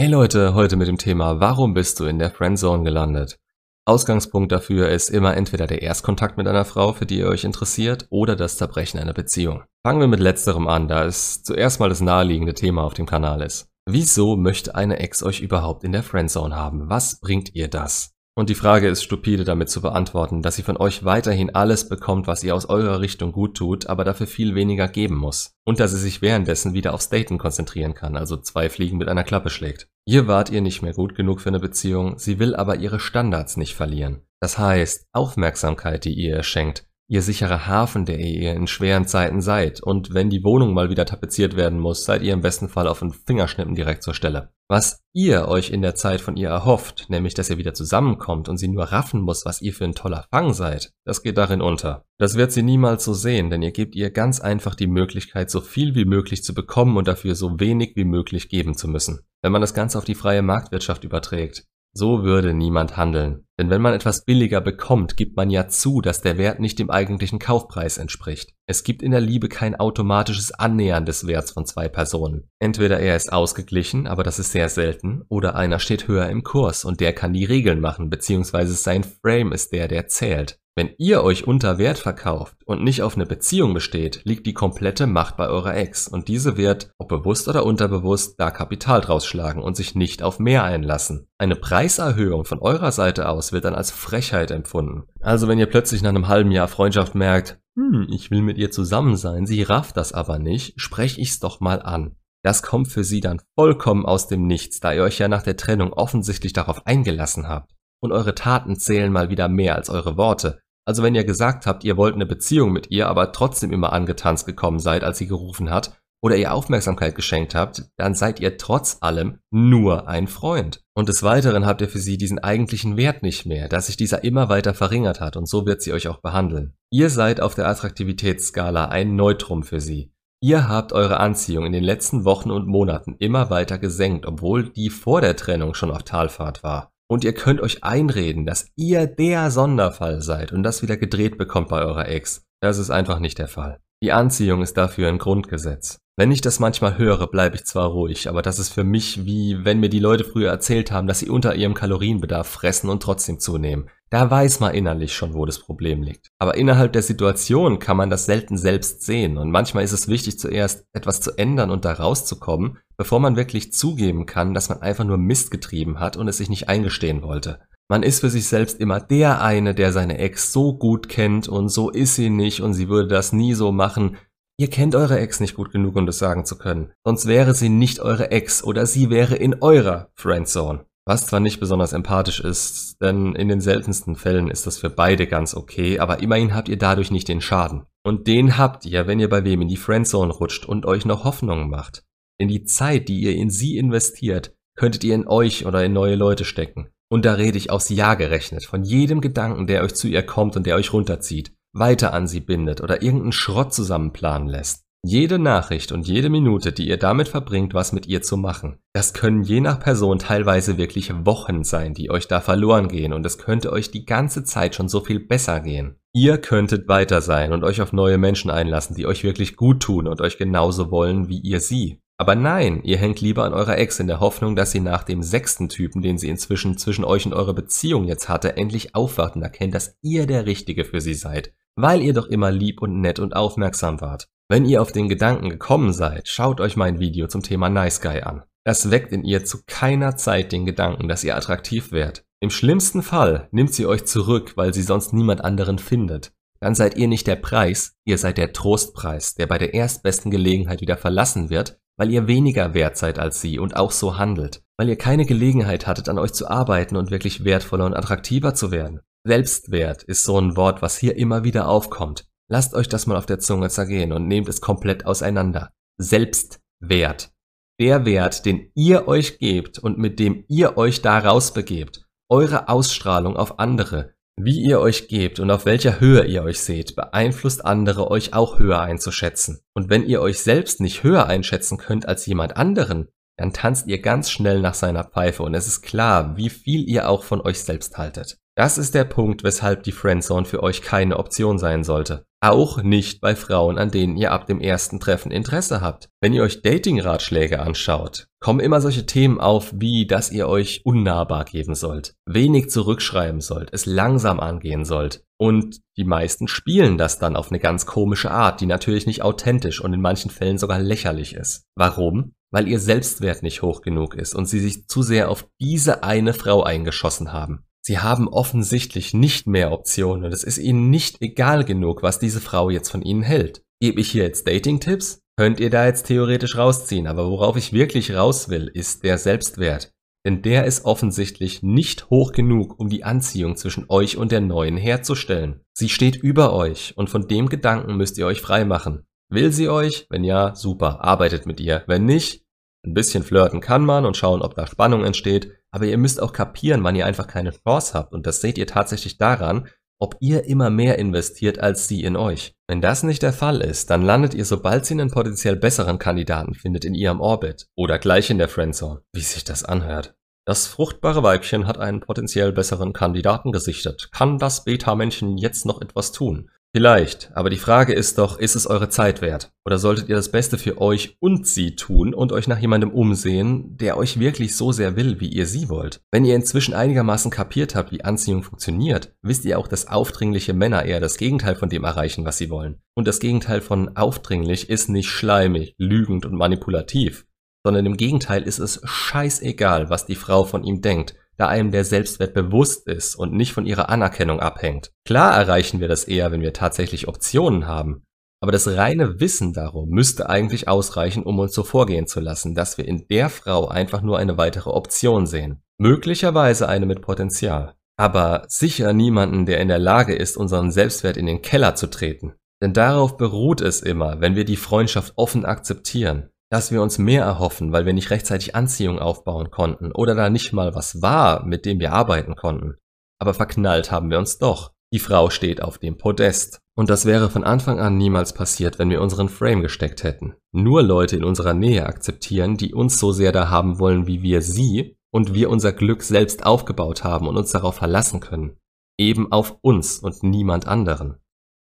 Hey Leute, heute mit dem Thema Warum bist du in der Friendzone gelandet? Ausgangspunkt dafür ist immer entweder der Erstkontakt mit einer Frau, für die ihr euch interessiert, oder das Zerbrechen einer Beziehung. Fangen wir mit letzterem an, da es zuerst mal das naheliegende Thema auf dem Kanal ist. Wieso möchte eine Ex euch überhaupt in der Friendzone haben? Was bringt ihr das? Und die Frage ist stupide damit zu beantworten, dass sie von euch weiterhin alles bekommt, was ihr aus eurer Richtung gut tut, aber dafür viel weniger geben muss. Und dass sie sich währenddessen wieder aufs Daten konzentrieren kann, also zwei Fliegen mit einer Klappe schlägt. Hier wart ihr nicht mehr gut genug für eine Beziehung, sie will aber ihre Standards nicht verlieren. Das heißt, Aufmerksamkeit, die ihr ihr schenkt, ihr sicherer Hafen, der ihr in schweren Zeiten seid. Und wenn die Wohnung mal wieder tapeziert werden muss, seid ihr im besten Fall auf den Fingerschnippen direkt zur Stelle. Was ihr euch in der Zeit von ihr erhofft, nämlich dass ihr wieder zusammenkommt und sie nur raffen muss, was ihr für ein toller Fang seid, das geht darin unter. Das wird sie niemals so sehen, denn ihr gebt ihr ganz einfach die Möglichkeit, so viel wie möglich zu bekommen und dafür so wenig wie möglich geben zu müssen. Wenn man das Ganze auf die freie Marktwirtschaft überträgt, so würde niemand handeln. Denn wenn man etwas billiger bekommt, gibt man ja zu, dass der Wert nicht dem eigentlichen Kaufpreis entspricht. Es gibt in der Liebe kein automatisches Annähern des Werts von zwei Personen. Entweder er ist ausgeglichen, aber das ist sehr selten, oder einer steht höher im Kurs und der kann die Regeln machen, beziehungsweise sein Frame ist der, der zählt. Wenn ihr euch unter Wert verkauft und nicht auf eine Beziehung besteht, liegt die komplette Macht bei eurer Ex und diese wird, ob bewusst oder unterbewusst, da Kapital draus schlagen und sich nicht auf mehr einlassen. Eine Preiserhöhung von eurer Seite aus wird dann als Frechheit empfunden. Also wenn ihr plötzlich nach einem halben Jahr Freundschaft merkt, hm, ich will mit ihr zusammen sein, sie rafft das aber nicht, spreche ich's doch mal an. Das kommt für sie dann vollkommen aus dem Nichts, da ihr euch ja nach der Trennung offensichtlich darauf eingelassen habt und eure Taten zählen mal wieder mehr als eure Worte. Also wenn ihr gesagt habt, ihr wollt eine Beziehung mit ihr, aber trotzdem immer angetanzt gekommen seid, als sie gerufen hat, oder ihr Aufmerksamkeit geschenkt habt, dann seid ihr trotz allem nur ein Freund. Und des Weiteren habt ihr für sie diesen eigentlichen Wert nicht mehr, dass sich dieser immer weiter verringert hat und so wird sie euch auch behandeln. Ihr seid auf der Attraktivitätsskala ein Neutrum für sie. Ihr habt eure Anziehung in den letzten Wochen und Monaten immer weiter gesenkt, obwohl die vor der Trennung schon auf Talfahrt war. Und ihr könnt euch einreden, dass ihr der Sonderfall seid und das wieder gedreht bekommt bei eurer Ex. Das ist einfach nicht der Fall. Die Anziehung ist dafür ein Grundgesetz. Wenn ich das manchmal höre, bleibe ich zwar ruhig, aber das ist für mich wie wenn mir die Leute früher erzählt haben, dass sie unter ihrem Kalorienbedarf fressen und trotzdem zunehmen. Da weiß man innerlich schon, wo das Problem liegt. Aber innerhalb der Situation kann man das selten selbst sehen und manchmal ist es wichtig, zuerst etwas zu ändern und da rauszukommen, bevor man wirklich zugeben kann, dass man einfach nur Mist getrieben hat und es sich nicht eingestehen wollte. Man ist für sich selbst immer der eine, der seine Ex so gut kennt und so ist sie nicht und sie würde das nie so machen. Ihr kennt eure Ex nicht gut genug, um das sagen zu können. Sonst wäre sie nicht eure Ex oder sie wäre in eurer Friendzone. Was zwar nicht besonders empathisch ist, denn in den seltensten Fällen ist das für beide ganz okay, aber immerhin habt ihr dadurch nicht den Schaden. Und den habt ihr, wenn ihr bei wem in die Friendzone rutscht und euch noch Hoffnungen macht. Denn die Zeit, die ihr in sie investiert, könntet ihr in euch oder in neue Leute stecken. Und da rede ich aufs Jahr gerechnet, von jedem Gedanken, der euch zu ihr kommt und der euch runterzieht, weiter an sie bindet oder irgendeinen Schrott zusammenplanen lässt. Jede Nachricht und jede Minute, die ihr damit verbringt, was mit ihr zu machen, das können je nach Person teilweise wirklich Wochen sein, die euch da verloren gehen und es könnte euch die ganze Zeit schon so viel besser gehen. Ihr könntet weiter sein und euch auf neue Menschen einlassen, die euch wirklich gut tun und euch genauso wollen wie ihr sie. Aber nein, ihr hängt lieber an eurer Ex in der Hoffnung, dass sie nach dem sechsten Typen, den sie inzwischen zwischen euch und eurer Beziehung jetzt hatte, endlich aufwacht und erkennt, dass ihr der Richtige für sie seid, weil ihr doch immer lieb und nett und aufmerksam wart. Wenn ihr auf den Gedanken gekommen seid, schaut euch mein Video zum Thema Nice Guy an. Das weckt in ihr zu keiner Zeit den Gedanken, dass ihr attraktiv wärt. Im schlimmsten Fall nimmt sie euch zurück, weil sie sonst niemand anderen findet. Dann seid ihr nicht der Preis, ihr seid der Trostpreis, der bei der erstbesten Gelegenheit wieder verlassen wird, weil ihr weniger wert seid als sie und auch so handelt, weil ihr keine Gelegenheit hattet, an euch zu arbeiten und wirklich wertvoller und attraktiver zu werden. Selbstwert ist so ein Wort, was hier immer wieder aufkommt. Lasst euch das mal auf der Zunge zergehen und nehmt es komplett auseinander. Selbstwert. Der Wert, den ihr euch gebt und mit dem ihr euch da rausbegebt. Eure Ausstrahlung auf andere. Wie ihr euch gebt und auf welcher Höhe ihr euch seht, beeinflusst andere euch auch höher einzuschätzen. Und wenn ihr euch selbst nicht höher einschätzen könnt als jemand anderen, dann tanzt ihr ganz schnell nach seiner Pfeife und es ist klar, wie viel ihr auch von euch selbst haltet. Das ist der Punkt, weshalb die Friendzone für euch keine Option sein sollte. Auch nicht bei Frauen, an denen ihr ab dem ersten Treffen Interesse habt. Wenn ihr euch Dating-Ratschläge anschaut, kommen immer solche Themen auf, wie dass ihr euch unnahbar geben sollt, wenig zurückschreiben sollt, es langsam angehen sollt. Und die meisten spielen das dann auf eine ganz komische Art, die natürlich nicht authentisch und in manchen Fällen sogar lächerlich ist. Warum? Weil ihr Selbstwert nicht hoch genug ist und sie sich zu sehr auf diese eine Frau eingeschossen haben. Sie haben offensichtlich nicht mehr Optionen und es ist ihnen nicht egal genug, was diese Frau jetzt von ihnen hält. Gebe ich hier jetzt Dating-Tipps? Könnt ihr da jetzt theoretisch rausziehen, aber worauf ich wirklich raus will, ist der Selbstwert. Denn der ist offensichtlich nicht hoch genug, um die Anziehung zwischen euch und der neuen herzustellen. Sie steht über euch und von dem Gedanken müsst ihr euch frei machen. Will sie euch? Wenn ja, super, arbeitet mit ihr. Wenn nicht, ein bisschen flirten kann man und schauen, ob da Spannung entsteht, aber ihr müsst auch kapieren, wann ihr einfach keine Chance habt und das seht ihr tatsächlich daran, ob ihr immer mehr investiert als sie in euch. Wenn das nicht der Fall ist, dann landet ihr, sobald sie einen potenziell besseren Kandidaten findet, in ihrem Orbit oder gleich in der Friendzone. Wie sich das anhört. Das fruchtbare Weibchen hat einen potenziell besseren Kandidaten gesichtet. Kann das Beta-Männchen jetzt noch etwas tun? Vielleicht, aber die Frage ist doch, ist es eure Zeit wert? Oder solltet ihr das Beste für euch und sie tun und euch nach jemandem umsehen, der euch wirklich so sehr will, wie ihr sie wollt? Wenn ihr inzwischen einigermaßen kapiert habt, wie Anziehung funktioniert, wisst ihr auch, dass aufdringliche Männer eher das Gegenteil von dem erreichen, was sie wollen. Und das Gegenteil von aufdringlich ist nicht schleimig, lügend und manipulativ, sondern im Gegenteil ist es scheißegal, was die Frau von ihm denkt da einem der Selbstwert bewusst ist und nicht von ihrer Anerkennung abhängt. Klar erreichen wir das eher, wenn wir tatsächlich Optionen haben, aber das reine Wissen darum müsste eigentlich ausreichen, um uns so vorgehen zu lassen, dass wir in der Frau einfach nur eine weitere Option sehen. Möglicherweise eine mit Potenzial. Aber sicher niemanden, der in der Lage ist, unseren Selbstwert in den Keller zu treten. Denn darauf beruht es immer, wenn wir die Freundschaft offen akzeptieren dass wir uns mehr erhoffen, weil wir nicht rechtzeitig Anziehung aufbauen konnten oder da nicht mal was war, mit dem wir arbeiten konnten. Aber verknallt haben wir uns doch. Die Frau steht auf dem Podest. Und das wäre von Anfang an niemals passiert, wenn wir unseren Frame gesteckt hätten. Nur Leute in unserer Nähe akzeptieren, die uns so sehr da haben wollen, wie wir sie und wir unser Glück selbst aufgebaut haben und uns darauf verlassen können. Eben auf uns und niemand anderen.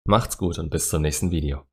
Macht's gut und bis zum nächsten Video.